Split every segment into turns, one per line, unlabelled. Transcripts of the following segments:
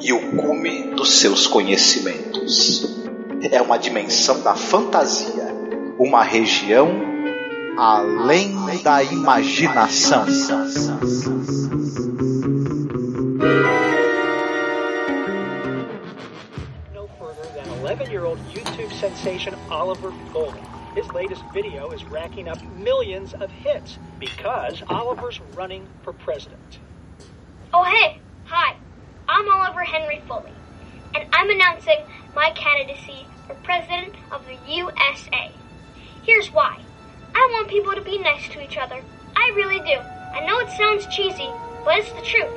e o cume dos seus conhecimentos. É uma dimensão da fantasia, uma região além da imaginação.
No further than 11-year-old YouTube sensation Oliver Goldman. His latest video is racking up millions of hits because Oliver's running for president.
Oh, hey, hi. I'm Oliver Henry Foley, and I'm announcing my candidacy for President of the USA. Here's why. I want people to be nice to each other. I really do. I know it sounds cheesy, but it's the truth,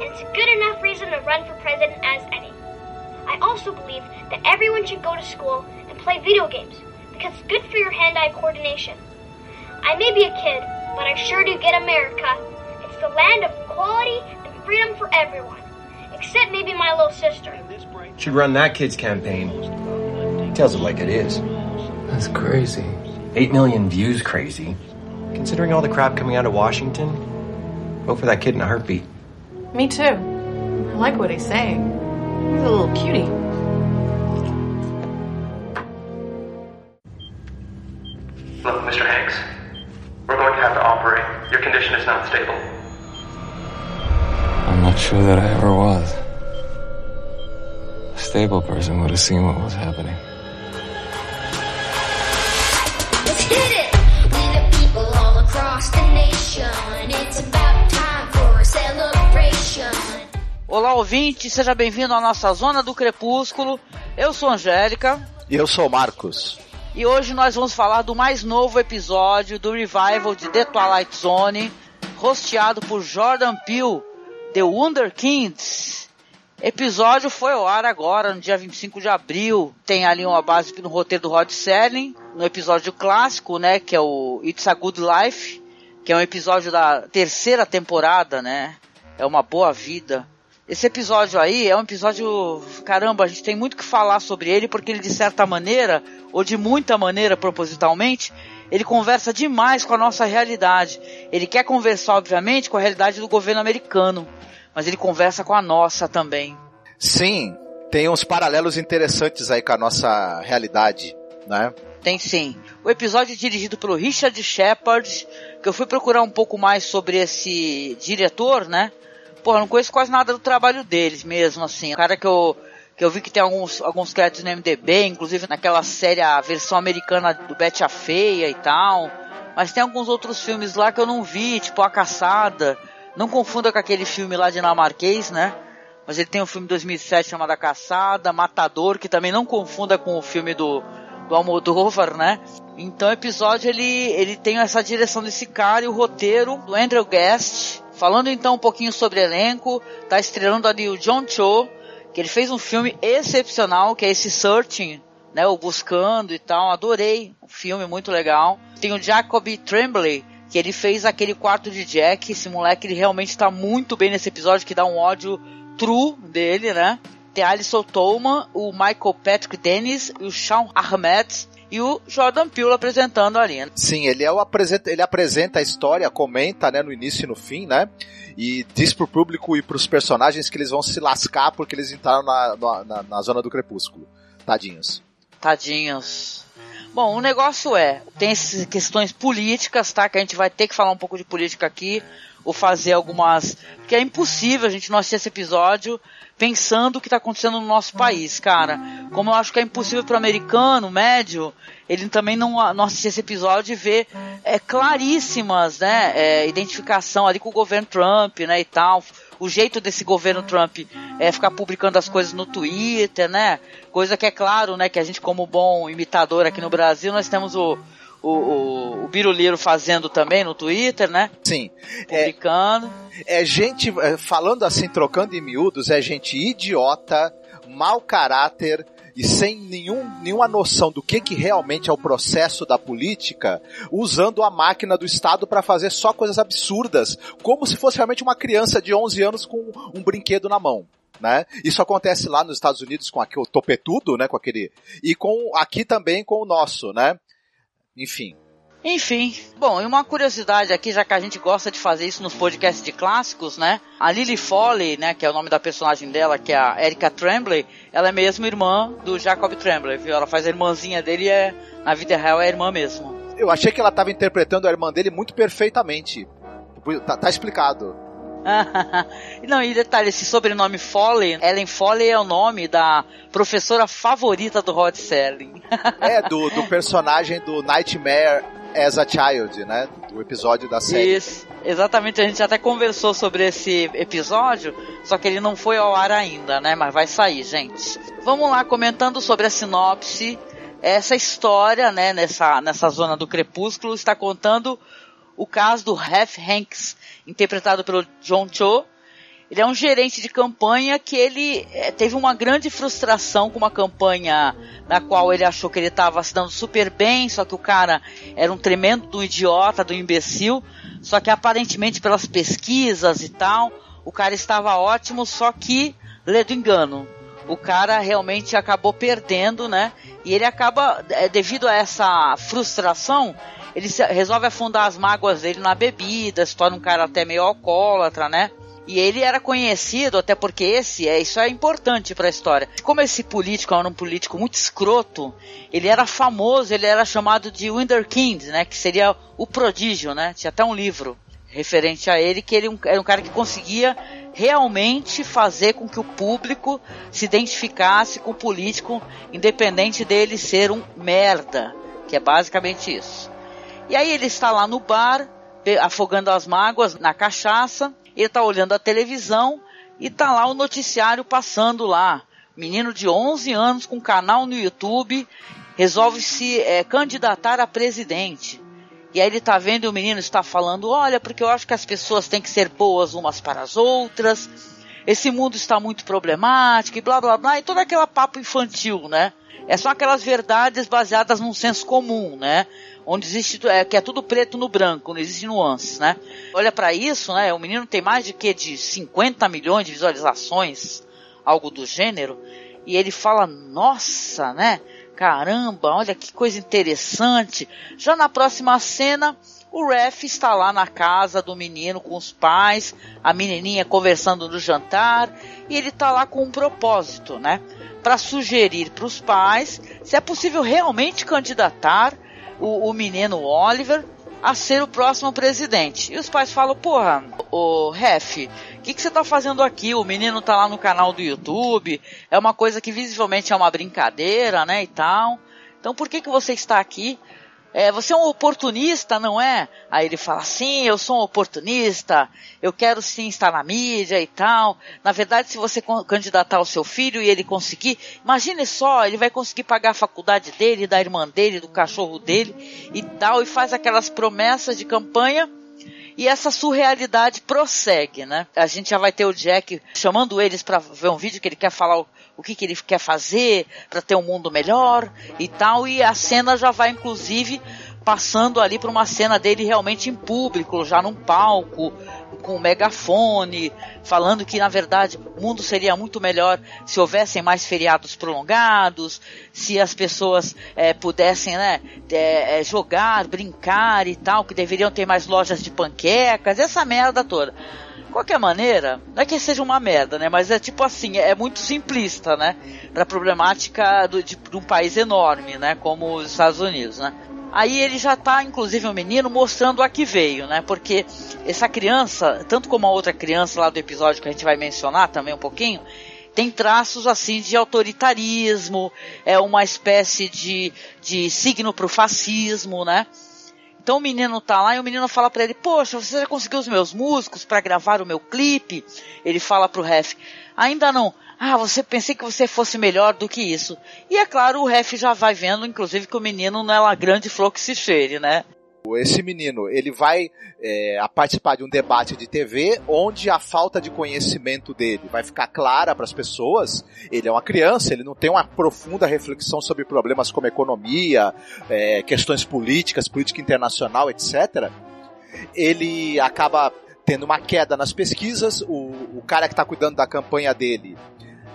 and it's a good enough reason to run for president as any. I also believe that everyone should go to school and play video games because it's good for your hand-eye coordination. I may be a kid, but I sure do get America. It's the land of equality and freedom for everyone except maybe my little sister.
Should run that kid's campaign. Tells it like it is.
That's crazy.
Eight million views crazy. Considering all the crap coming out of Washington, vote for that kid in a heartbeat.
Me too. I like what he's saying. He's a little cutie.
Look, Mr. Hanks, we're going to have to operate. Your condition is not stable.
Sure that I ever was. A stable person would have seen what was happening.
Let's hit it! We the people all across the nation. It's about time for a celebration.
Olá, ouvinte, seja bem-vindo à nossa Zona do Crepúsculo. Eu sou Angélica.
E eu sou Marcos.
E hoje nós vamos falar do mais novo episódio do revival de The Twilight Zone, rosteado por Jordan Peele, The Wonder Kids. Episódio foi ao ar agora, no dia 25 de abril. Tem ali uma base no roteiro do Rod Serling, no episódio clássico, né, que é o It's a Good Life, que é um episódio da terceira temporada, né? É uma boa vida. Esse episódio aí é um episódio, caramba, a gente tem muito que falar sobre ele porque ele de certa maneira, ou de muita maneira propositalmente, ele conversa demais com a nossa realidade. Ele quer conversar, obviamente, com a realidade do governo americano, mas ele conversa com a nossa também.
Sim, tem uns paralelos interessantes aí com a nossa realidade, né?
Tem sim. O episódio é dirigido pelo Richard Shepard, que eu fui procurar um pouco mais sobre esse diretor, né? Porra, não conheço quase nada do trabalho deles mesmo, assim. O cara que eu, que eu vi que tem alguns, alguns créditos no MDB, inclusive naquela série, a versão americana do Betty a Feia e tal. Mas tem alguns outros filmes lá que eu não vi, tipo A Caçada. Não confunda com aquele filme lá dinamarquês, né? Mas ele tem um filme de 2007 chamado A Caçada, Matador, que também não confunda com o filme do, do Almodóvar, né? Então o episódio ele, ele tem essa direção desse cara e o roteiro do Andrew Guest. Falando então um pouquinho sobre elenco, tá estrelando ali o John Cho, que ele fez um filme excepcional, que é esse Searching, né, o Buscando e tal, adorei, um filme muito legal. Tem o Jacob Tremblay, que ele fez aquele quarto de Jack, esse moleque ele realmente está muito bem nesse episódio, que dá um ódio true dele, né. Tem a Alison Tolman, o Michael Patrick Dennis e o Sean Ahmed, e o Jordan Peele apresentando ali.
Sim, ele é o apresenta, ele apresenta a história, comenta, né, no início e no fim, né? E diz pro público e pros personagens que eles vão se lascar porque eles entraram na, na, na zona do crepúsculo. Tadinhos.
Tadinhos. Bom, o negócio é, tem essas questões políticas, tá? Que a gente vai ter que falar um pouco de política aqui, ou fazer algumas. Porque é impossível a gente não assistir esse episódio pensando o que está acontecendo no nosso país, cara. Como eu acho que é impossível para o americano médio, ele também não, não assistir esse episódio e ver é, claríssimas, né, é, identificação ali com o governo Trump, né, e tal. O jeito desse governo Trump é ficar publicando as coisas no Twitter, né? Coisa que é claro, né, que a gente como bom imitador aqui no Brasil, nós temos o o, o, o Biruliro fazendo também no Twitter, né?
Sim.
Publicando.
É, é gente, falando assim, trocando em miúdos, é gente idiota, mau caráter,
e sem nenhum, nenhuma noção do que, que realmente é o processo da política, usando a máquina do Estado para fazer só coisas absurdas, como se fosse realmente uma criança de 11 anos com um brinquedo na mão. Né? Isso acontece lá nos Estados Unidos com aquele, o topetudo, né, com aquele e com aqui também com o nosso, né? Enfim,
enfim, bom, e uma curiosidade aqui, já que a gente gosta de fazer isso nos podcasts de clássicos, né? A Lily Foley, né, que é o nome da personagem dela, que é a Erica Tremblay, ela é mesmo irmã do Jacob Tremblay, viu? Ela faz a irmãzinha dele e é, na vida real é irmã mesmo.
Eu achei que ela estava interpretando a irmã dele muito perfeitamente. Tá, tá explicado.
Não, e detalhe, esse sobrenome Foley, Ellen Foley é o nome da professora favorita do Rod Serling.
é, do, do personagem do Nightmare as a Child, né? Do episódio da série.
Isso, exatamente. A gente até conversou sobre esse episódio, só que ele não foi ao ar ainda, né? Mas vai sair, gente. Vamos lá, comentando sobre a sinopse. Essa história, né, nessa, nessa zona do crepúsculo, está contando o caso do Hef Hanks, interpretado pelo John Cho, ele é um gerente de campanha que ele é, teve uma grande frustração com uma campanha na qual ele achou que ele estava se dando super bem, só que o cara era um tremendo do idiota, do imbecil, só que aparentemente pelas pesquisas e tal, o cara estava ótimo, só que lê do engano. O cara realmente acabou perdendo, né? E ele acaba, é, devido a essa frustração, ele resolve afundar as mágoas dele na bebida, se torna um cara até meio alcoólatra, né? E ele era conhecido, até porque esse é isso é importante para a história. Como esse político era um político muito escroto, ele era famoso, ele era chamado de Wunderkind, né, que seria o prodígio, né? Tinha até um livro referente a ele que ele era um cara que conseguia realmente fazer com que o público se identificasse com o político, independente dele ser um merda, que é basicamente isso. E aí ele está lá no bar, afogando as mágoas na cachaça, ele tá olhando a televisão e tá lá o noticiário passando lá. Menino de 11 anos com canal no YouTube resolve se é, candidatar a presidente. E aí ele tá vendo e o menino está falando: Olha, porque eu acho que as pessoas têm que ser boas umas para as outras. Esse mundo está muito problemático e blá blá blá. E todo aquele papo infantil, né? É só aquelas verdades baseadas num senso comum, né? onde existe é, que é tudo preto no branco, não existe nuances, né? Olha para isso, né? O menino tem mais de que de 50 milhões de visualizações, algo do gênero, e ele fala: "Nossa, né? Caramba, olha que coisa interessante". Já na próxima cena, o Ref está lá na casa do menino com os pais, a menininha conversando no jantar, e ele está lá com um propósito, né? Para sugerir para os pais se é possível realmente candidatar o, o menino Oliver a ser o próximo presidente. E os pais falam, porra, o Ref, o que, que você tá fazendo aqui? O menino tá lá no canal do YouTube, é uma coisa que visivelmente é uma brincadeira, né, e tal. Então por que, que você está aqui? É, você é um oportunista, não é? Aí ele fala, sim, eu sou um oportunista, eu quero sim estar na mídia e tal. Na verdade, se você candidatar o seu filho e ele conseguir, imagine só, ele vai conseguir pagar a faculdade dele, da irmã dele, do cachorro dele e tal, e faz aquelas promessas de campanha e essa surrealidade prossegue, né? A gente já vai ter o Jack chamando eles para ver um vídeo que ele quer falar o, que, que ele quer fazer para ter um mundo melhor e tal. E a cena já vai, inclusive, passando ali para uma cena dele realmente em público, já num palco, com um megafone, falando que na verdade o mundo seria muito melhor se houvessem mais feriados prolongados, se as pessoas é, pudessem né, é, jogar, brincar e tal, que deveriam ter mais lojas de panquecas, essa merda toda qualquer maneira, não é que seja uma merda, né? Mas é tipo assim, é muito simplista, né? Pra problemática do, de, de um país enorme, né? Como os Estados Unidos, né? Aí ele já tá, inclusive, o um menino mostrando a que veio, né? Porque essa criança, tanto como a outra criança lá do episódio que a gente vai mencionar também um pouquinho, tem traços assim de autoritarismo, é uma espécie de, de signo pro fascismo, né? Então o menino tá lá e o menino fala para ele: Poxa, você já conseguiu os meus músicos para gravar o meu clipe? Ele fala pro ref: Ainda não. Ah, você pensei que você fosse melhor do que isso. E é claro, o ref já vai vendo, inclusive, que o menino não é uma grande flor que se cheire, né?
Esse menino, ele vai é, participar de um debate de TV onde a falta de conhecimento dele vai ficar clara para as pessoas. Ele é uma criança, ele não tem uma profunda reflexão sobre problemas como economia, é, questões políticas, política internacional, etc. Ele acaba tendo uma queda nas pesquisas, o, o cara que está cuidando da campanha dele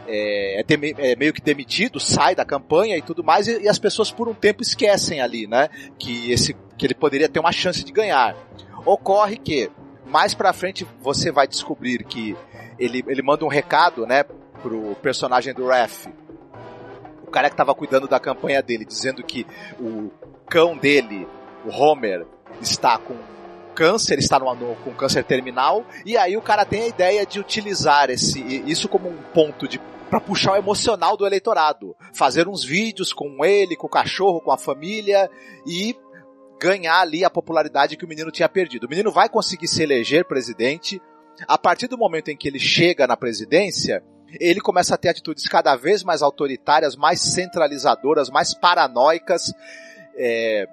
é, é, é, meio que demitido, sai da campanha e tudo mais, e, e, as pessoas por um tempo esquecem ali, né? Que, esse, que ele poderia ter uma chance de ganhar. Ocorre que, mais pra frente, você vai descobrir que ele, ele manda um recado, né, pro personagem do Ref, o cara que estava cuidando da campanha dele, dizendo que o cão dele, o Homer, está com câncer, está no, no, com câncer terminal, e aí o cara tem a ideia de utilizar esse, isso como um ponto de para puxar o emocional do eleitorado, fazer uns vídeos com ele, com o cachorro, com a família e ganhar ali a popularidade que o menino tinha perdido. O menino vai conseguir se eleger presidente. A partir do momento em que ele chega na presidência, ele começa a ter atitudes cada vez mais autoritárias, mais centralizadoras, mais paranoicas. É,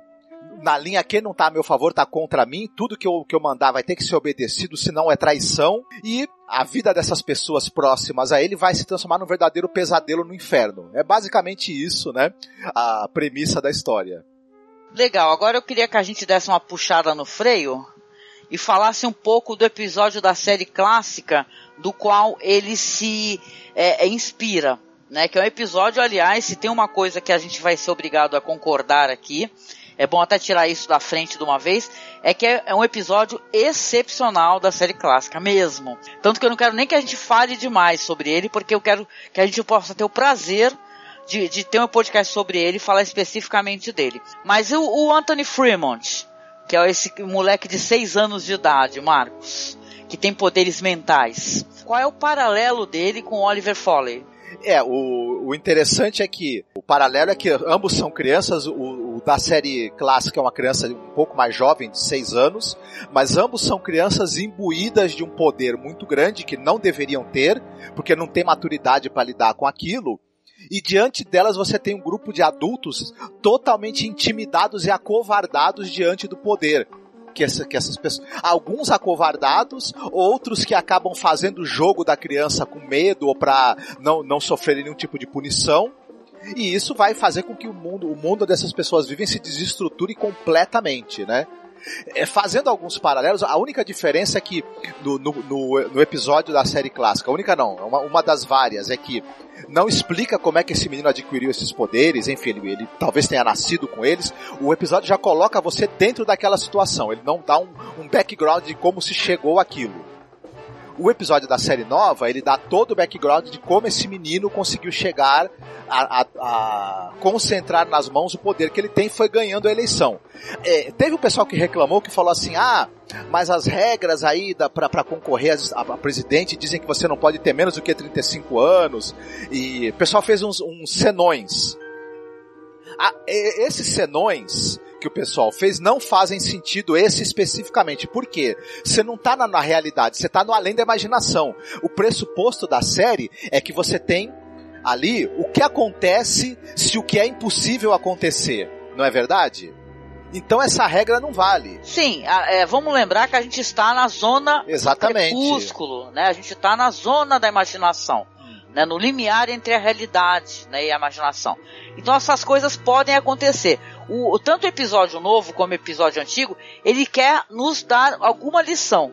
na linha quem não tá a meu favor tá contra mim, tudo que eu, que eu mandar vai ter que ser obedecido, senão é traição, e a vida dessas pessoas próximas a ele vai se transformar num verdadeiro pesadelo no inferno. É basicamente isso, né? A premissa da história.
Legal, agora eu queria que a gente desse uma puxada no freio e falasse um pouco do episódio da série clássica do qual ele se é, é, inspira. Né, que é um episódio, aliás, se tem uma coisa que a gente vai ser obrigado a concordar aqui, é bom até tirar isso da frente de uma vez, é que é, é um episódio excepcional da série clássica mesmo. Tanto que eu não quero nem que a gente fale demais sobre ele, porque eu quero que a gente possa ter o prazer de, de ter um podcast sobre ele e falar especificamente dele. Mas o, o Anthony Fremont, que é esse moleque de 6 anos de idade, Marcos, que tem poderes mentais. Qual é o paralelo dele com Oliver Foley?
É, o, o interessante é que o paralelo é que ambos são crianças, o, o, da série clássica é uma criança um pouco mais jovem, de 6 anos, mas ambos são crianças imbuídas de um poder muito grande que não deveriam ter, porque não tem maturidade para lidar com aquilo. E diante delas você tem um grupo de adultos totalmente intimidados e acovardados diante do poder que, essa, que essas pessoas. Alguns acovardados, outros que acabam fazendo o jogo da criança com medo ou para não, não sofrerem nenhum tipo de punição. E isso vai fazer com que o mundo, o mundo dessas pessoas vivem se desestruture completamente, né? É, fazendo alguns paralelos, a única diferença é que no, no, no, no episódio da série clássica, a única não, uma, uma, das várias, é que não explica como é que esse menino adquiriu esses poderes, enfim, ele, ele talvez tenha nascido com eles. O episódio já coloca você dentro daquela situação, ele não dá um, um background de como se chegou aquilo o episódio da série nova, ele dá todo o background de como esse menino conseguiu chegar a, a, a concentrar nas mãos o poder que ele tem foi ganhando a eleição. É, teve um pessoal que reclamou que falou assim, ah, mas as regras aí para concorrer a, a, presidente dizem que você não pode ter menos do que 35 anos, e o pessoal fez uns, uns senões. Ah, esses senões, que o pessoal fez não fazem sentido esse especificamente. Por quê? Você não está na, na, realidade, você está no além da imaginação. O pressuposto da série é que você tem ali o que acontece se o que é impossível acontecer. Não é verdade? Então essa regra não vale.
Sim, é, vamos lembrar que a gente está na zona
Exatamente.
do crepúsculo, né? A gente está na zona da imaginação né, no limiar entre a realidade né, e a imaginação. Então essas coisas podem acontecer. O, tanto o episódio novo como o episódio antigo, ele quer nos dar alguma lição.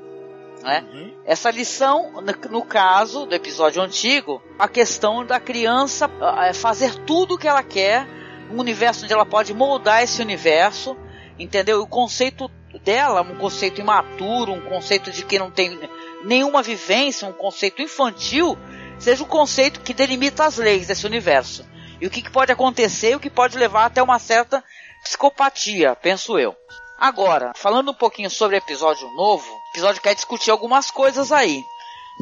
Né? Uhum. Essa lição, no, caso do episódio antigo, a questão da criança uh, fazer tudo o que ela quer, um universo onde ela pode moldar esse universo, entendeu? O conceito dela, um conceito imaturo, um conceito de que não tem nenhuma vivência, um conceito infantil, seja o conceito que delimita as leis desse universo. E o que, que pode acontecer e o que pode levar até uma certa psicopatia, penso eu. Agora, falando um pouquinho sobre episódio novo, o episódio quer discutir algumas coisas aí.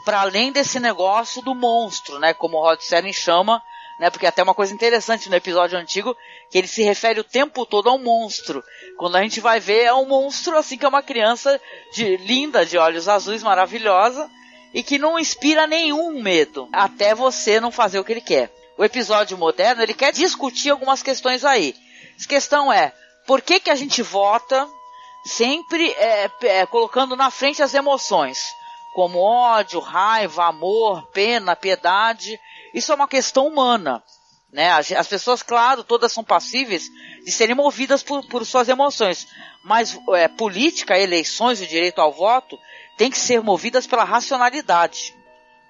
Para além desse negócio do monstro, né? Como o Rod Serling chama, né? Porque até uma coisa interessante no episódio antigo, que ele se refere o tempo todo ao monstro. Quando a gente vai ver, é um monstro assim que é uma criança de linda, de olhos azuis, maravilhosa, e que não inspira nenhum medo, até você não fazer o que ele quer. O episódio moderno, ele quer discutir algumas questões aí. A questão é, por que que a gente vota sempre é, é, colocando na frente as emoções, como ódio, raiva, amor, pena, piedade. Isso é uma questão humana. Né? As, as pessoas, claro, todas são passíveis de serem movidas por, por suas emoções. Mas é, política, eleições e direito ao voto tem que ser movidas pela racionalidade.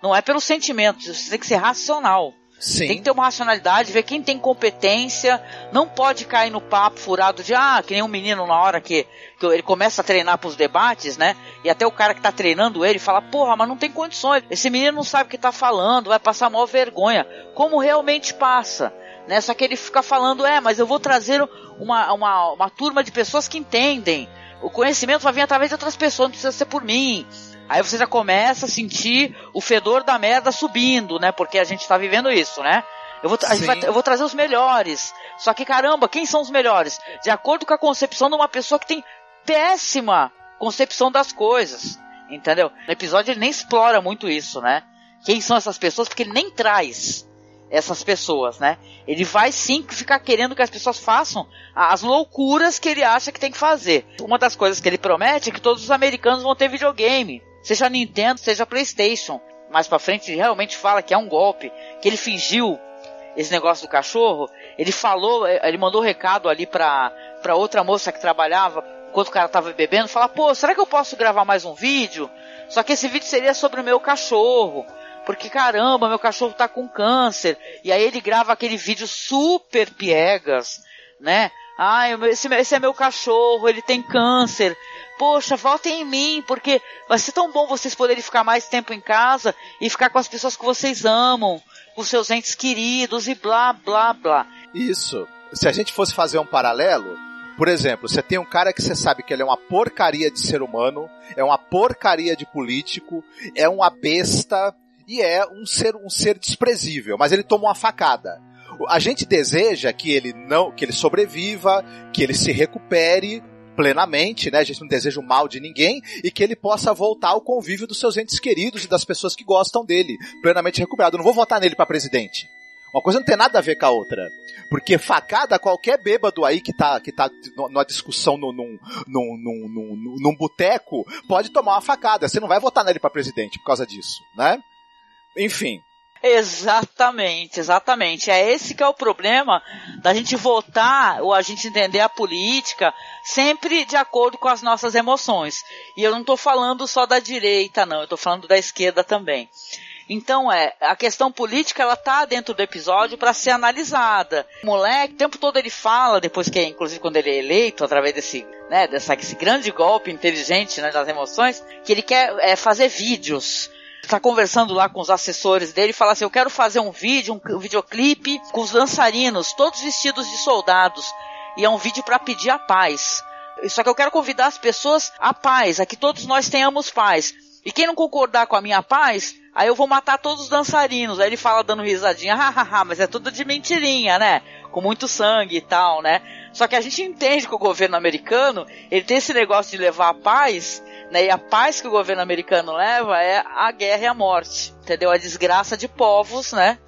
Não é pelos sentimentos, você tem que ser racional.
Sim.
Tem que ter uma racionalidade, ver quem tem competência, não pode cair no papo furado de, ah, que nem um menino na hora que, que ele começa a treinar pros debates, né? E até o cara que tá treinando ele fala, porra, mas não tem condições, esse menino não sabe o que tá falando, vai passar maior vergonha. Como realmente passa, né? Só que ele fica falando, é, mas eu vou trazer uma, uma, uma turma de pessoas que entendem. O conhecimento vai vir através de outras pessoas, não precisa ser por mim. Aí você já começa a sentir o fedor da merda subindo, né? Porque a gente tá vivendo isso, né? Eu vou, vai, eu vou trazer os melhores. Só que caramba, quem são os melhores? De acordo com a concepção de uma pessoa que tem péssima concepção das coisas. Entendeu? No episódio ele nem explora muito isso, né? Quem são essas pessoas? Porque ele nem traz essas pessoas, né? Ele vai sim ficar querendo que as pessoas façam as loucuras que ele acha que tem que fazer. Uma das coisas que ele promete é que todos os americanos vão ter videogame seja Nintendo, seja PlayStation. Mais pra frente ele realmente fala que é um golpe, que ele fingiu esse negócio do cachorro. Ele falou, eh, ele mandou um recado ali pra, pra outra moça que trabalhava, enquanto o cara tava bebendo, falar, pô, será que eu posso gravar mais um vídeo? Só que esse vídeo seria sobre o meu cachorro. Porque caramba, meu cachorro tá com câncer. E aí ele grava aquele vídeo super piegas, né? Ah, esse, esse é meu cachorro, ele tem câncer poxa, votem em mim, porque vai ser tão bom vocês poderem ficar mais tempo em casa e ficar com as pessoas que vocês amam, com seus entes queridos e blá, blá, blá.
Isso. Se a gente fosse fazer um paralelo, por exemplo, você tem um cara que você sabe que ele é uma porcaria de ser humano, é uma porcaria de político, é uma besta e é um ser, um ser desprezível, mas ele toma uma facada. A gente deseja que ele não, que ele sobreviva, que ele se recupere, plenamente, né? A gente não deseja o mal de ninguém e que ele possa voltar ao convívio dos seus entes queridos e das pessoas que gostam dele, plenamente recuperado. Eu não vou votar nele para presidente. Uma coisa não tem nada a ver com a outra. Porque facada, qualquer bêbado aí que tá, que tá numa discussão num, num, num, num, num, num boteco pode tomar uma facada. Você não vai votar nele para presidente por causa disso, né? Enfim,
Exatamente, exatamente. É esse que é o problema da gente votar ou a gente entender a política sempre de acordo com as nossas emoções. E eu não estou falando só da direita, não, eu estou falando da esquerda também. Então é, a questão política ela tá dentro do episódio para ser analisada. O moleque, o tempo todo ele fala, depois que, inclusive quando ele é eleito, através desse, né, dessa, esse grande golpe inteligente né, das emoções, que ele quer é, fazer vídeos está conversando lá com os assessores dele e fala assim: Eu quero fazer um vídeo, um videoclipe com os dançarinos, todos vestidos de soldados. E é um vídeo para pedir a paz. Só que eu quero convidar as pessoas à paz, a que todos nós tenhamos paz. E quem não concordar com a minha paz, aí eu vou matar todos os dançarinos. Aí ele fala dando risadinha, hahaha, mas é tudo de mentirinha, né? Com muito sangue e tal, né? Só que a gente entende que o governo americano, ele tem esse negócio de levar a paz né? E a paz que o governo americano leva é a guerra e a morte, entendeu? A desgraça de povos, né?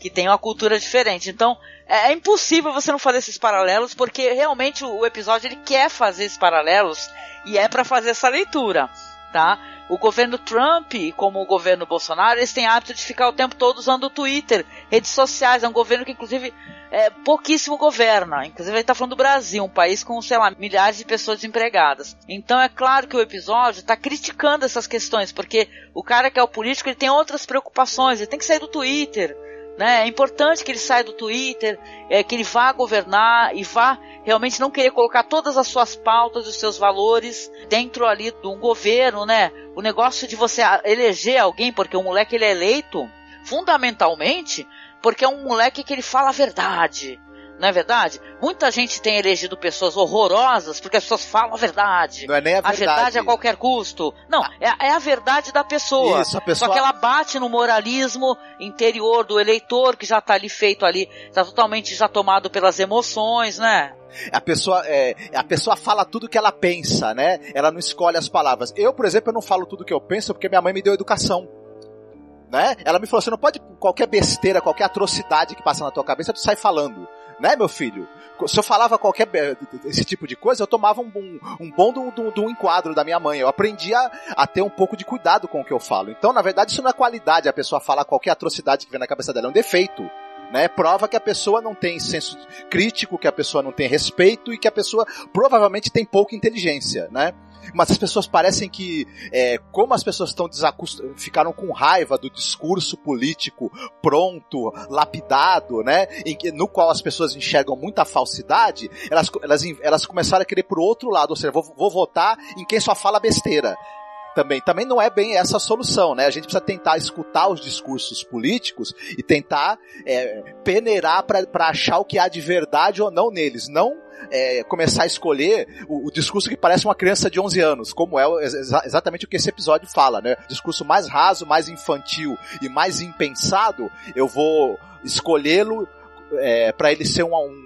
Que tem uma cultura diferente. Então, é, é impossível você não fazer esses paralelos, porque realmente o, episódio ele quer fazer esses paralelos e é para fazer essa leitura, tá? O governo Trump, como o governo Bolsonaro, eles têm hábito de ficar o tempo todo usando o Twitter, redes sociais. É um governo que, inclusive, é, pouquíssimo governa. Inclusive, ele está falando do Brasil, um país com, sei lá, milhares de pessoas desempregadas. Então, é claro que o episódio está criticando essas questões, porque o cara que é o político, ele tem outras preocupações, ele tem que sair do Twitter. Né? É importante que ele saia do Twitter, é, que ele vá governar e vá realmente não querer colocar todas as suas pautas, os seus valores dentro ali de um governo, né? O negócio de você eleger alguém, porque o moleque ele é eleito fundamentalmente porque é um moleque que ele fala a verdade. Não é verdade? Muita gente tem elegido pessoas horrorosas porque as pessoas falam a verdade.
Não é nem a verdade.
A verdade a qualquer custo. Não, é, é a verdade da pessoa.
Isso, a pessoa.
Só que ela bate no moralismo interior do eleitor que já está ali feito ali, está totalmente já tomado pelas emoções, né?
A pessoa, é, a pessoa fala tudo que ela pensa, né? Ela não escolhe as palavras. Eu, por exemplo, eu não falo tudo que eu penso porque minha mãe me deu educação né? Ela me falou: você não pode, qualquer besteira, qualquer atrocidade que passa na tua cabeça, tu sai falando. Né, meu filho? Se eu falava qualquer esse tipo de coisa, eu tomava um, um, um bom do, do, do enquadro da minha mãe. Eu aprendi a, a ter um pouco de cuidado com o que eu falo. Então, na verdade, isso não é qualidade, a pessoa falar qualquer atrocidade que vem na cabeça dela, é um defeito. Né? Prova que a pessoa não tem senso crítico, que a pessoa não tem respeito e que a pessoa provavelmente tem pouca inteligência, né? Mas as pessoas parecem que, é, como as pessoas estão desacust... ficaram com raiva do discurso político pronto, lapidado, né? Que, no qual as pessoas enxergam muita falsidade, elas, elas, elas começaram a querer pro outro lado, ou seja, vou, vou votar em quem só fala besteira também. Também não é bem essa a solução, né? A gente precisa tentar escutar os discursos políticos e tentar é, peneirar para achar o que há de verdade ou não neles. Não é, começar a escolher o, o, discurso que parece uma criança de 11 anos, como é exa exatamente o que esse episódio fala, né? Discurso mais raso, mais infantil e mais impensado, eu vou escolhê-lo é, para ele ser um, um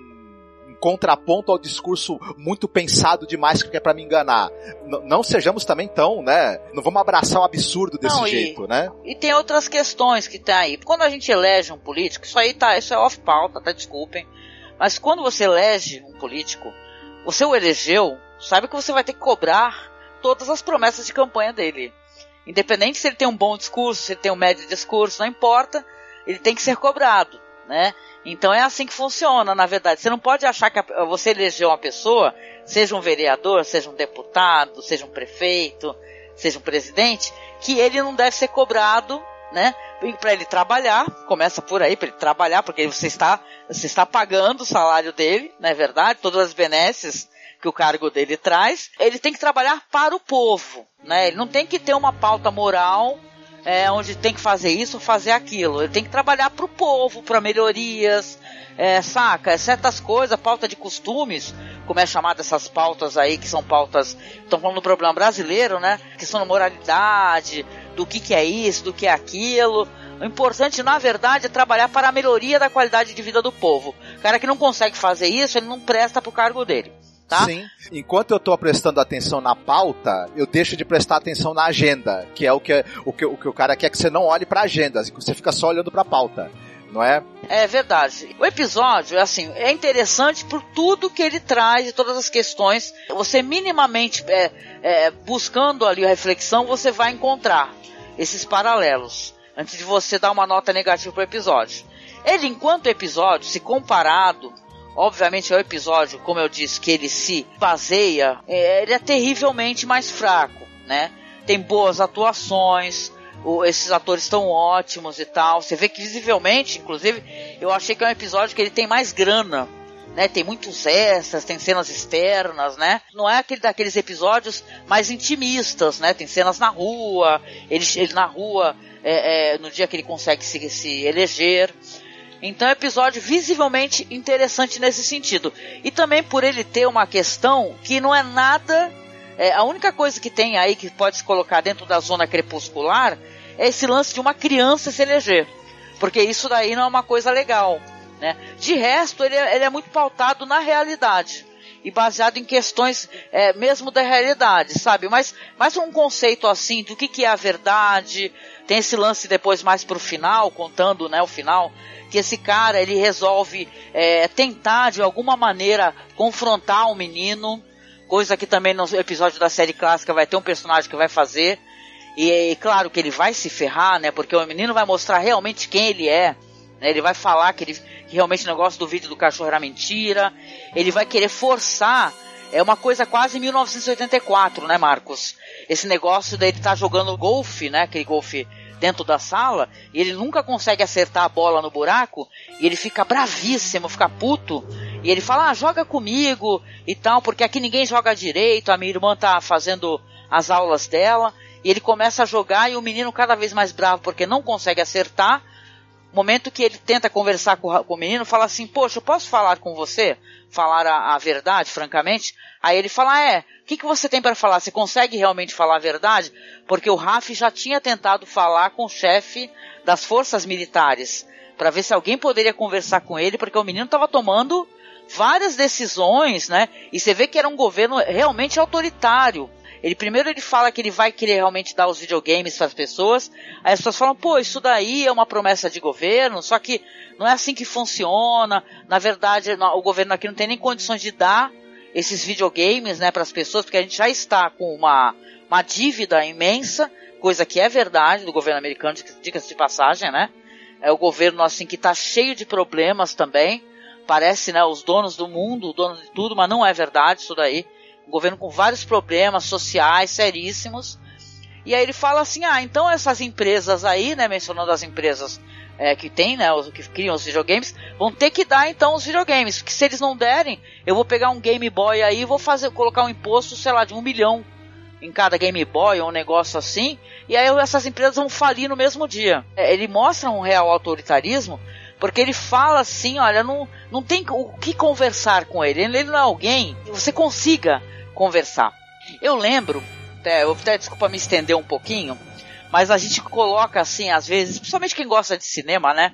contraponto ao discurso muito pensado demais que é para me enganar. N não sejamos também tão, né? Não vamos abraçar um absurdo desse
não,
jeito,
e,
né?
E tem outras questões que tá aí. Quando a gente elege um político, isso aí tá, isso é off pauta, tá? Desculpem. Mas quando você elege um político, você o elegeu, sabe que você vai ter que cobrar todas as promessas de campanha dele. Independente se ele tem um bom discurso, se ele tem um médio discurso, não importa, ele tem que ser cobrado, né? Então é assim que funciona, na verdade. Você não pode achar que você elegeu uma pessoa, seja um vereador, seja um deputado, seja um prefeito, seja um presidente, que ele não deve ser cobrado, né? Para ele trabalhar, começa por aí, para ele trabalhar, porque você está, você está pagando o salário dele, não é verdade? Todas as benesses que o cargo dele traz. Ele tem que trabalhar para o povo, né? Ele não tem que ter uma pauta moral é, onde tem que fazer isso fazer aquilo. Ele tem que trabalhar para o povo, para melhorias, é, saca? Certas coisas, pauta de costumes, como é chamada essas pautas aí, que são pautas, estão falando do problema brasileiro, né? Que são moralidade, do que, que é isso, do que é aquilo. O importante, na verdade, é trabalhar para a melhoria da qualidade de vida do povo. O cara que não consegue fazer isso, ele não presta pro cargo dele. Tá?
Sim. Enquanto eu estou prestando atenção na pauta, eu deixo de prestar atenção na agenda, que é o que o, que, o, que o cara quer que você não olhe para agenda, você fica só olhando para a pauta. Não é?
É verdade. O episódio, assim, é interessante por tudo que ele traz e todas as questões. Você minimamente é, é, buscando ali a reflexão, você vai encontrar esses paralelos antes de você dar uma nota negativa pro episódio. Ele, enquanto episódio, se comparado obviamente é o episódio, como eu disse, que ele se baseia, é, ele é terrivelmente mais fraco, né? Tem boas atuações, o, esses atores estão ótimos e tal. Você vê que visivelmente, inclusive, eu achei que é um episódio que ele tem mais grana. Né, tem muitos extras, tem cenas externas, né? Não é aquele daqueles episódios mais intimistas, né? Tem cenas na rua, ele, ele na rua é, é, no dia que ele consegue se, se eleger. Então é um episódio visivelmente interessante nesse sentido. E também por ele ter uma questão que não é nada. É, a única coisa que tem aí que pode se colocar dentro da zona crepuscular é esse lance de uma criança se eleger. Porque isso daí não é uma coisa legal. Né? De resto, ele é, ele é muito pautado na realidade. E baseado em questões é, mesmo da realidade, sabe? Mas, mas um conceito assim do que, que é a verdade. Tem esse lance depois mais pro final, contando né, o final que esse cara ele resolve é, tentar de alguma maneira confrontar o um menino, coisa que também no episódio da série clássica vai ter um personagem que vai fazer. E é claro que ele vai se ferrar, né? Porque o menino vai mostrar realmente quem ele é. Né, ele vai falar que, ele, realmente o negócio do vídeo do cachorro era mentira. Ele vai querer forçar. É uma coisa quase 1984, né, Marcos? Esse negócio dele tá jogando golfe, né? Aquele golfe dentro da sala e ele nunca consegue acertar a bola no buraco e ele fica bravíssimo, fica puto. E ele fala, ah, joga comigo e tal, porque aqui ninguém joga direito, a minha irmã tá fazendo as aulas dela. E ele começa a jogar e o menino cada vez mais bravo porque não consegue acertar. Momento que ele tenta conversar com, o menino, fala assim, poxa, eu posso falar com você? Falar a, a verdade, francamente? Aí ele fala, é, o que, que você tem para falar? Você consegue realmente falar a verdade? Porque o Raf já tinha tentado falar com o chefe das forças militares para ver se alguém poderia conversar com ele, porque o menino estava tomando várias decisões, né? E você vê que era um governo realmente autoritário. Ele primeiro ele fala que ele vai querer realmente dar os videogames para as pessoas. Aí as pessoas falam, pô, isso daí é uma promessa de governo, só que não é assim que funciona. Na verdade, o governo aqui não tem nem condições de dar esses videogames, né, para as pessoas, porque a gente já está com uma, uma dívida imensa, coisa que é verdade do governo americano, diga-se de passagem, né? É o governo assim que está cheio de problemas também. Parece, né, os donos do mundo, donos de tudo, mas não é verdade isso daí. Um governo com vários problemas sociais seríssimos. E aí ele fala assim: ah, então essas empresas aí, né, mencionando as empresas é, que tem, né, os, que criam os videogames, vão ter que dar então os videogames. Porque se eles não derem, eu vou pegar um Game Boy aí e vou fazer, colocar um imposto, sei lá, de um milhão em cada Game Boy ou um negócio assim, e aí essas empresas vão falir no mesmo dia. É, ele mostra um real autoritarismo, porque ele fala assim, olha, não, não tem o que conversar com ele. Ele não é alguém que você consiga conversar. Eu lembro, até, eu até desculpa me estender um pouquinho, mas a gente coloca assim, às vezes, principalmente quem gosta de cinema, né?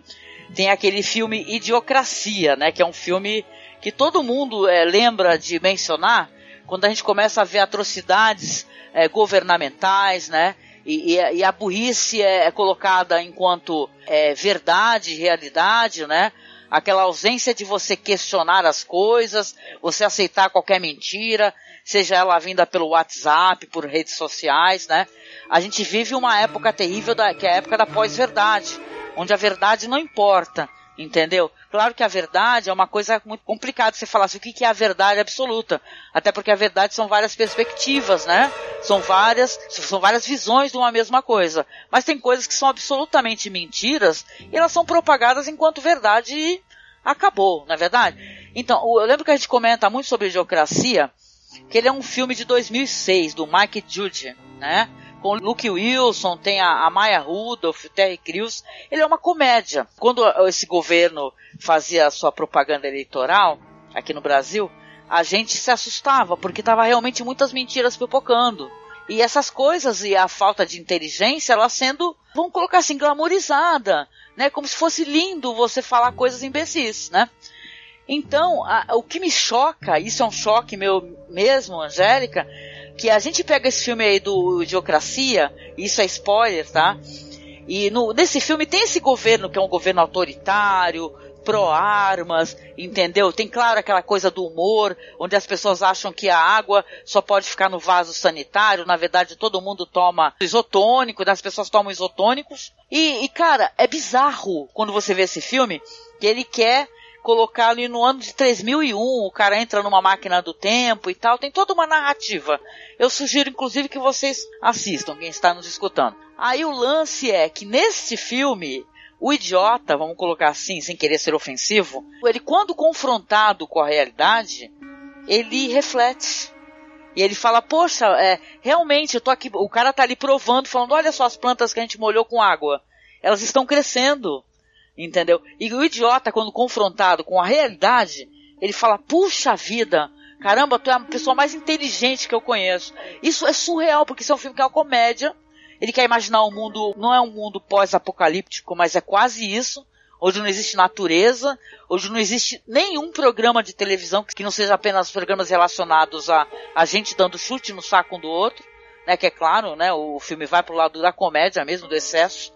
Tem aquele filme Idiocracia, né? Que é um filme que todo mundo é, lembra de mencionar quando a gente começa a ver atrocidades é, governamentais, né? E, e, e, a burrice é, é colocada enquanto é, verdade, realidade, né? Aquela ausência de você questionar as coisas, você aceitar qualquer mentira, seja ela vinda pelo WhatsApp, por redes sociais, né? A gente vive uma época terrível da, que é a época da pós-verdade, onde a verdade não importa, entendeu? Claro que a verdade é uma coisa muito complicada você falar assim, o que é a verdade absoluta, até porque a verdade são várias perspectivas, né? São várias, são várias visões de uma mesma coisa, mas tem coisas que são absolutamente mentiras e elas são propagadas enquanto verdade acabou, na é verdade. Então, eu lembro que a gente comenta muito sobre idiocracia que ele é um filme de 2006 do Mike Judge, né? Com Luke Wilson, tem a, a Maya Rudolph, Terry Crews. Ele é uma comédia. Quando esse governo fazia a sua propaganda eleitoral aqui no Brasil, a gente se assustava porque tava realmente muitas mentiras pipocando. E essas coisas e a falta de inteligência, ela sendo, vamos colocar assim, glamorizada, né? Como se fosse lindo você falar coisas imbecis, né? Então, a, o que me choca, isso é um choque meu mesmo, Angélica, que a gente pega esse filme aí do Idiocracia, isso é spoiler, tá? E no, nesse filme tem esse governo que é um governo autoritário, pró-armas, entendeu? Tem claro aquela coisa do humor, onde as pessoas acham que a água só pode ficar no vaso sanitário, na verdade todo mundo toma isotônico, as pessoas tomam isotônicos. E, e cara, é bizarro quando você vê esse filme, que ele quer colocar ali no ano de 3001, o cara entra numa máquina do tempo e tal, tem toda uma narrativa. Eu sugiro inclusive que vocês assistam, quem está nos escutando. Aí o lance é que nesse filme, o idiota, vamos colocar assim, sem querer ser ofensivo, ele quando confrontado com a realidade, ele reflete. E ele fala, poxa, é, realmente eu tô aqui, o cara tá ali provando, falando, olha só as plantas que a gente molhou com água. Elas estão crescendo. Entendeu? E o idiota, quando confrontado com a realidade, ele fala: puxa vida, caramba, tu é a pessoa mais inteligente que eu conheço. Isso é surreal, porque isso é um filme que é uma comédia. Ele quer imaginar um mundo, não é um mundo pós-apocalíptico, mas é quase isso. Onde não existe natureza, onde não existe nenhum programa de televisão que não seja apenas programas relacionados a, a gente dando chute no saco um do outro, né? Que é claro, né? O filme vai pro lado da comédia mesmo, do excesso.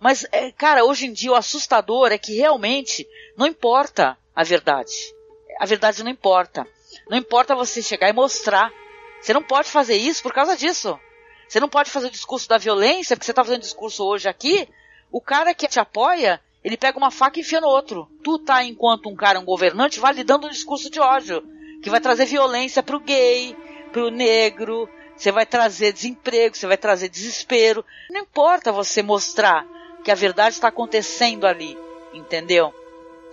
Mas, é, cara, hoje em dia o assustador é que realmente não importa a verdade. A verdade não importa. Não importa você chegar e mostrar. Você não pode fazer isso por causa disso. Você não pode fazer o discurso da violência, porque você está fazendo discurso hoje aqui. O cara que te apoia, ele pega uma faca e enfia no outro. Tu tá, enquanto um cara, um governante, validando um discurso de ódio. Que vai trazer violência pro gay, pro negro. Você vai trazer desemprego, você vai trazer desespero. Não importa você mostrar que a verdade está acontecendo ali, entendeu?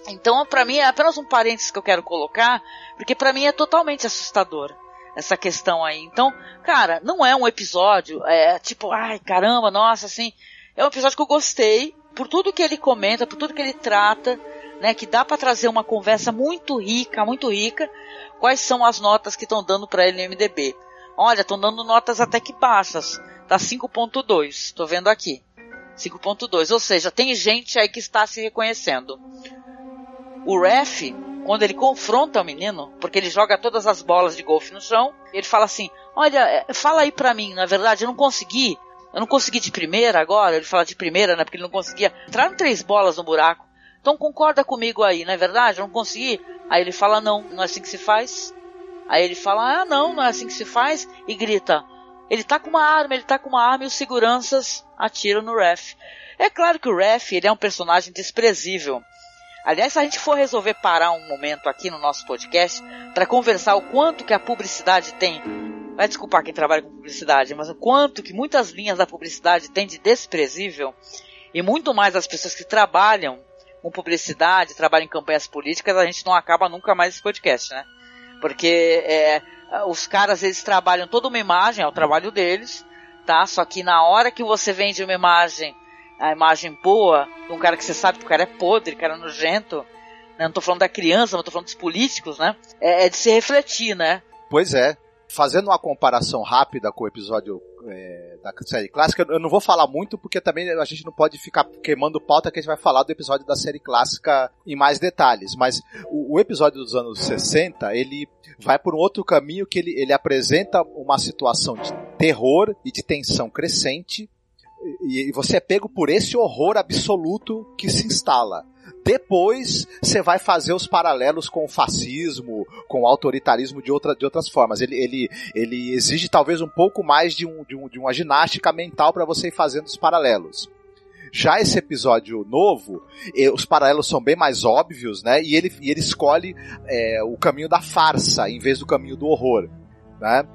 Então, para mim, é apenas um parênteses que eu quero colocar, porque para mim é totalmente assustador essa questão aí. Então, cara, não é um episódio, é tipo, ai, caramba, nossa, assim, é um episódio que eu gostei, por tudo que ele comenta, por tudo que ele trata, né, que dá para trazer uma conversa muito rica, muito rica. Quais são as notas que estão dando para ele no MDB? Olha, estão dando notas até que baixas, tá 5.2, tô vendo aqui. 5.2, ou seja, tem gente aí que está se reconhecendo. O ref quando ele confronta o menino, porque ele joga todas as bolas de golfe no chão, ele fala assim: Olha, é, fala aí pra mim, na verdade, eu não consegui. Eu não consegui de primeira agora, ele fala de primeira, né? Porque ele não conseguia. Entraram três bolas no buraco. Então concorda comigo aí, não é verdade? Eu não consegui. Aí ele fala: Não, não é assim que se faz. Aí ele fala: Ah, não, não é assim que se faz. E grita: Ele tá com uma arma, ele tá com uma arma e os seguranças atiram no ref. É claro que o ref ele é um personagem desprezível. Aliás, se a gente for resolver parar um momento aqui no nosso podcast para conversar o quanto que a publicidade tem, vai desculpar quem trabalha com publicidade, mas o quanto que muitas linhas da publicidade tem de desprezível e muito mais as pessoas que trabalham com publicidade, trabalham em campanhas políticas, a gente não acaba nunca mais esse podcast, né? Porque é, os caras eles trabalham toda uma imagem, é o trabalho deles, tá? Só que na hora que você vende uma imagem a imagem boa de um cara que você sabe que o cara é podre, cara é nojento. Né? Não tô falando da criança, mas tô falando dos políticos, né? É, é, de se refletir, né?
Pois é. Fazendo uma comparação rápida com o episódio é, da série clássica, eu não vou falar muito porque também a gente não pode ficar queimando pauta que a gente vai falar do episódio da série clássica em mais detalhes. Mas o, o episódio dos anos 60, ele vai por um outro caminho que ele, ele apresenta uma situação de terror e de tensão crescente e você é pego por esse horror absoluto que se instala. Depois você vai fazer os paralelos com o fascismo, com o autoritarismo de, outra, de outras formas. Ele, ele, ele exige talvez um pouco mais de, um, de, um, de uma ginástica mental para você ir fazendo os paralelos. Já esse episódio novo, os paralelos são bem mais óbvios, né? E ele, e ele escolhe é, o caminho da farsa em vez do caminho do horror, né?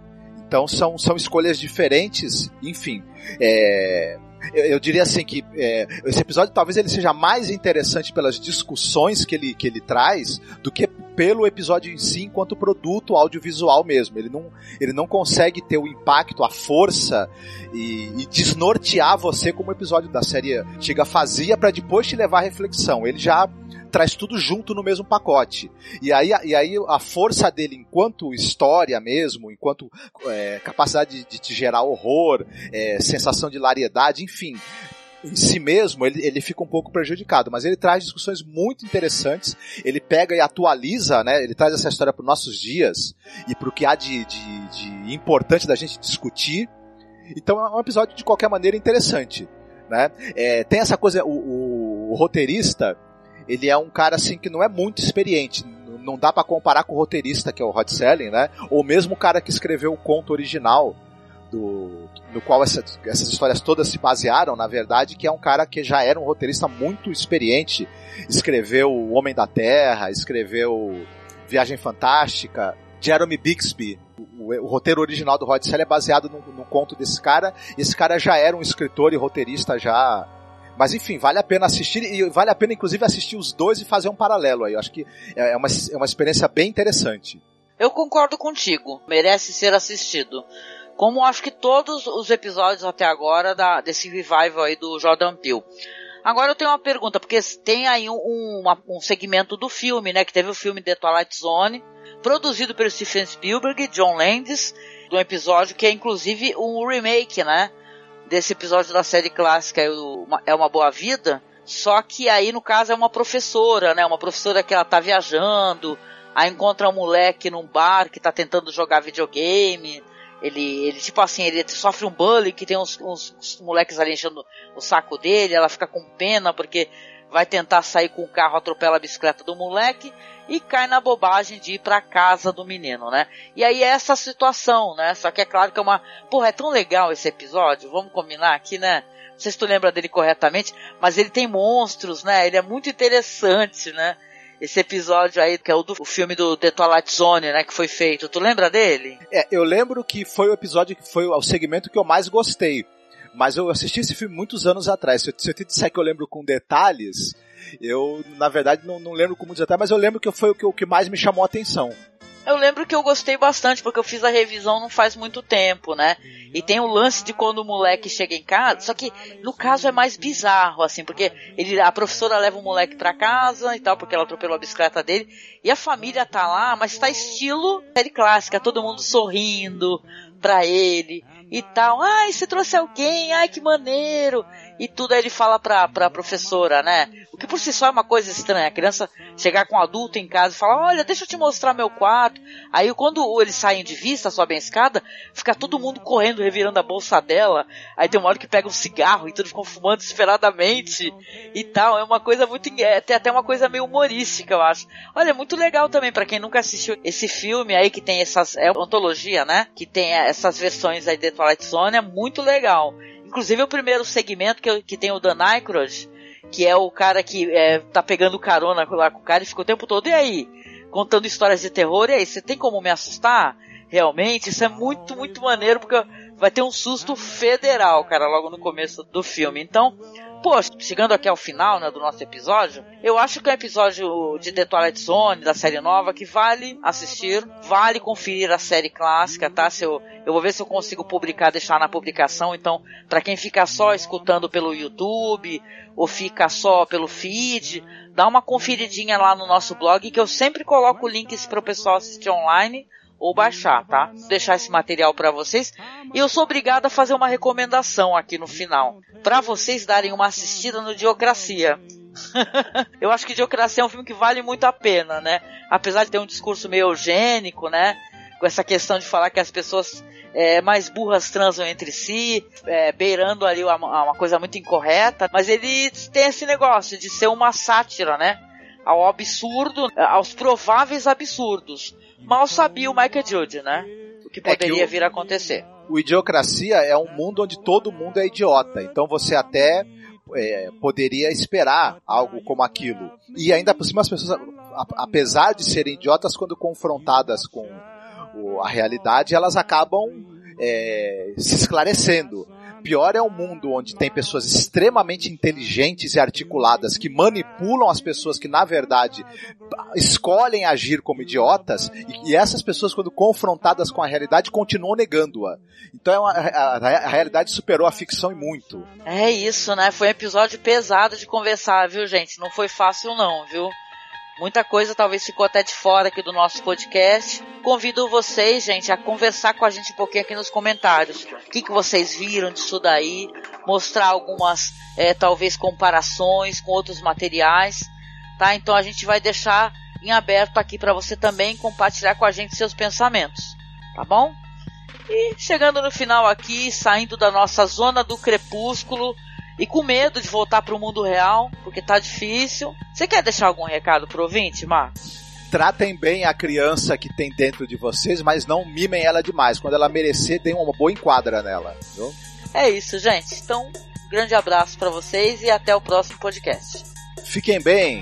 Então são, são escolhas diferentes, enfim. É, eu, eu, diria assim que é, esse episódio talvez ele seja mais interessante pelas discussões que ele, que ele traz do que pelo episódio em si enquanto produto audiovisual mesmo. Ele não, ele não consegue ter o impacto, a força e, e desnortear você como o episódio da série antiga fazia para depois te levar à reflexão. Ele já traz tudo junto no mesmo pacote. E aí, e aí a força dele enquanto história mesmo, enquanto é, capacidade de, te gerar horror, é, sensação de lariedade, enfim, em si mesmo, ele, ele fica um pouco prejudicado, mas ele traz discussões muito interessantes, ele pega e atualiza, né, ele traz essa história para os nossos dias e para o que há de, de, de, importante da gente discutir. Então é um episódio de qualquer maneira interessante. Né? É, tem essa coisa, o, o, o roteirista, ele é um cara assim que não é muito experiente. Não dá para comparar com o roteirista que é o Rod Selling, né? Ou mesmo o cara que escreveu o conto original do no qual essa, essas histórias todas se basearam, na verdade, que é um cara que já era um roteirista muito experiente, escreveu O Homem da Terra, escreveu Viagem Fantástica, Jeremy Bixby, o, o, roteiro original do Rod Selling é baseado no, no conto desse cara, esse cara já era um escritor e roteirista já mas enfim, vale a pena assistir e vale a pena inclusive assistir os dois e fazer um paralelo aí. Eu acho que é uma, é uma experiência bem interessante.
Eu concordo contigo, merece ser assistido. Como acho que todos os episódios até agora da, desse revival aí do Jordan Peele. Agora eu tenho uma pergunta, porque tem aí um, uma, um segmento do filme, né? Que teve o filme The Twilight Zone, produzido pelo Stephen Spielberg e John Landis, de um episódio que é inclusive um remake, né? Desse episódio da série clássica É Uma Boa Vida, só que aí no caso é uma professora, né? Uma professora que ela tá viajando, aí encontra um moleque num bar que tá tentando jogar videogame. Ele, ele tipo assim, ele sofre um bullying que tem uns, uns, uns moleques ali enchendo o saco dele, ela fica com pena porque vai tentar sair com o carro, atropela a bicicleta do moleque e cai na bobagem de ir pra casa do menino, né? E aí é essa situação, né? Só que é claro que é uma. Porra, é tão legal esse episódio, vamos combinar aqui, né? Não sei se tu lembra dele corretamente, mas ele tem monstros, né? Ele é muito interessante, né? Esse episódio aí, que é o do o filme do The Twilight Zone, né? Que foi feito. Tu lembra dele?
É, eu lembro que foi o episódio que foi o segmento que eu mais gostei. Mas eu assisti esse filme muitos anos atrás. Se eu, se eu te disser que eu lembro com detalhes, eu, na verdade, não, não lembro com muitos detalhes, mas eu lembro que foi o que, o que mais me chamou a atenção.
Eu lembro que eu gostei bastante, porque eu fiz a revisão não faz muito tempo, né? E tem o lance de quando o moleque chega em casa, só que no caso é mais bizarro, assim, porque ele, a professora leva o moleque pra casa e tal, porque ela atropelou a bicicleta dele, e a família tá lá, mas tá estilo série clássica, todo mundo sorrindo pra ele e tal. Ai, você trouxe alguém, ai que maneiro. E tudo aí ele fala pra, pra professora, né? O que por si só é uma coisa estranha. A criança chegar com um adulto em casa e falar, olha, deixa eu te mostrar meu quarto. Aí quando eles saem de vista, sobem a escada, fica todo mundo correndo, revirando a bolsa dela. Aí tem uma hora que pega um cigarro e todos ficam fumando desesperadamente e tal. É uma coisa muito. É, tem até uma coisa meio humorística, eu acho. Olha, é muito legal também para quem nunca assistiu esse filme aí que tem essas. É antologia, né? Que tem essas versões aí de Twilight Zone, é muito legal. Inclusive o primeiro segmento que, que tem o Dan Aykroyd, que é o cara que é, tá pegando carona lá com o cara e fica o tempo todo, e aí? Contando histórias de terror, e aí, você tem como me assustar? Realmente, isso é muito, muito maneiro, porque vai ter um susto federal, cara, logo no começo do filme. Então, pô, chegando aqui ao final né, do nosso episódio, eu acho que é um episódio de The Twilight Zone, da série nova, que vale assistir, vale conferir a série clássica, tá? Se eu, eu vou ver se eu consigo publicar, deixar na publicação. Então, para quem fica só escutando pelo YouTube ou fica só pelo feed, dá uma conferidinha lá no nosso blog que eu sempre coloco links para o pessoal assistir online ou baixar, tá? Vou deixar esse material para vocês. E eu sou obrigado a fazer uma recomendação aqui no final, para vocês darem uma assistida no Diocracia. eu acho que Diocracia é um filme que vale muito a pena, né? Apesar de ter um discurso meio eugênico, né? Com essa questão de falar que as pessoas é, mais burras transam entre si, é, beirando ali uma, uma coisa muito incorreta, mas ele tem esse negócio de ser uma sátira, né? Ao absurdo, aos prováveis absurdos. Mal sabia o Michael Judd, né? O que poderia
É que o-
vir a acontecer.
O Idiocracia é um mundo onde todo mundo é idiota. Então você até é, poderia esperar algo como aquilo. E ainda por cima as pessoas, apesar de serem idiotas, quando confrontadas com a realidade, elas acabam é, se esclarecendo. Pior é um mundo onde tem pessoas extremamente inteligentes e articuladas que manipulam as pessoas que, na verdade, escolhem agir como idiotas e, e essas pessoas, quando confrontadas com a realidade, continuam negando-a. Então é uma- a, a- realidade superou a ficção e muito.
É isso, né? Foi um episódio pesado de conversar, viu, gente? Não foi fácil não, viu? Muita coisa talvez ficou até de fora aqui do nosso podcast. Convido vocês, gente, a conversar com a gente um pouquinho aqui nos comentários. O que, que vocês viram disso daí? Mostrar algumas, é, talvez, comparações com outros materiais, tá? Então a gente vai deixar em aberto aqui para você também compartilhar com a gente seus pensamentos, tá bom? E chegando no final aqui, saindo da nossa zona do crepúsculo e com medo de voltar para o mundo real, porque tá difícil. Você quer deixar algum recado pro ouvinte, Marcos?
Tratem bem a criança que tem dentro de vocês, mas não mimem ela demais. Quando ela merecer, deem uma boa enquadra nela. Viu?
É isso, gente. Então, um grande abraço para vocês e até o próximo podcast.
Fiquem bem.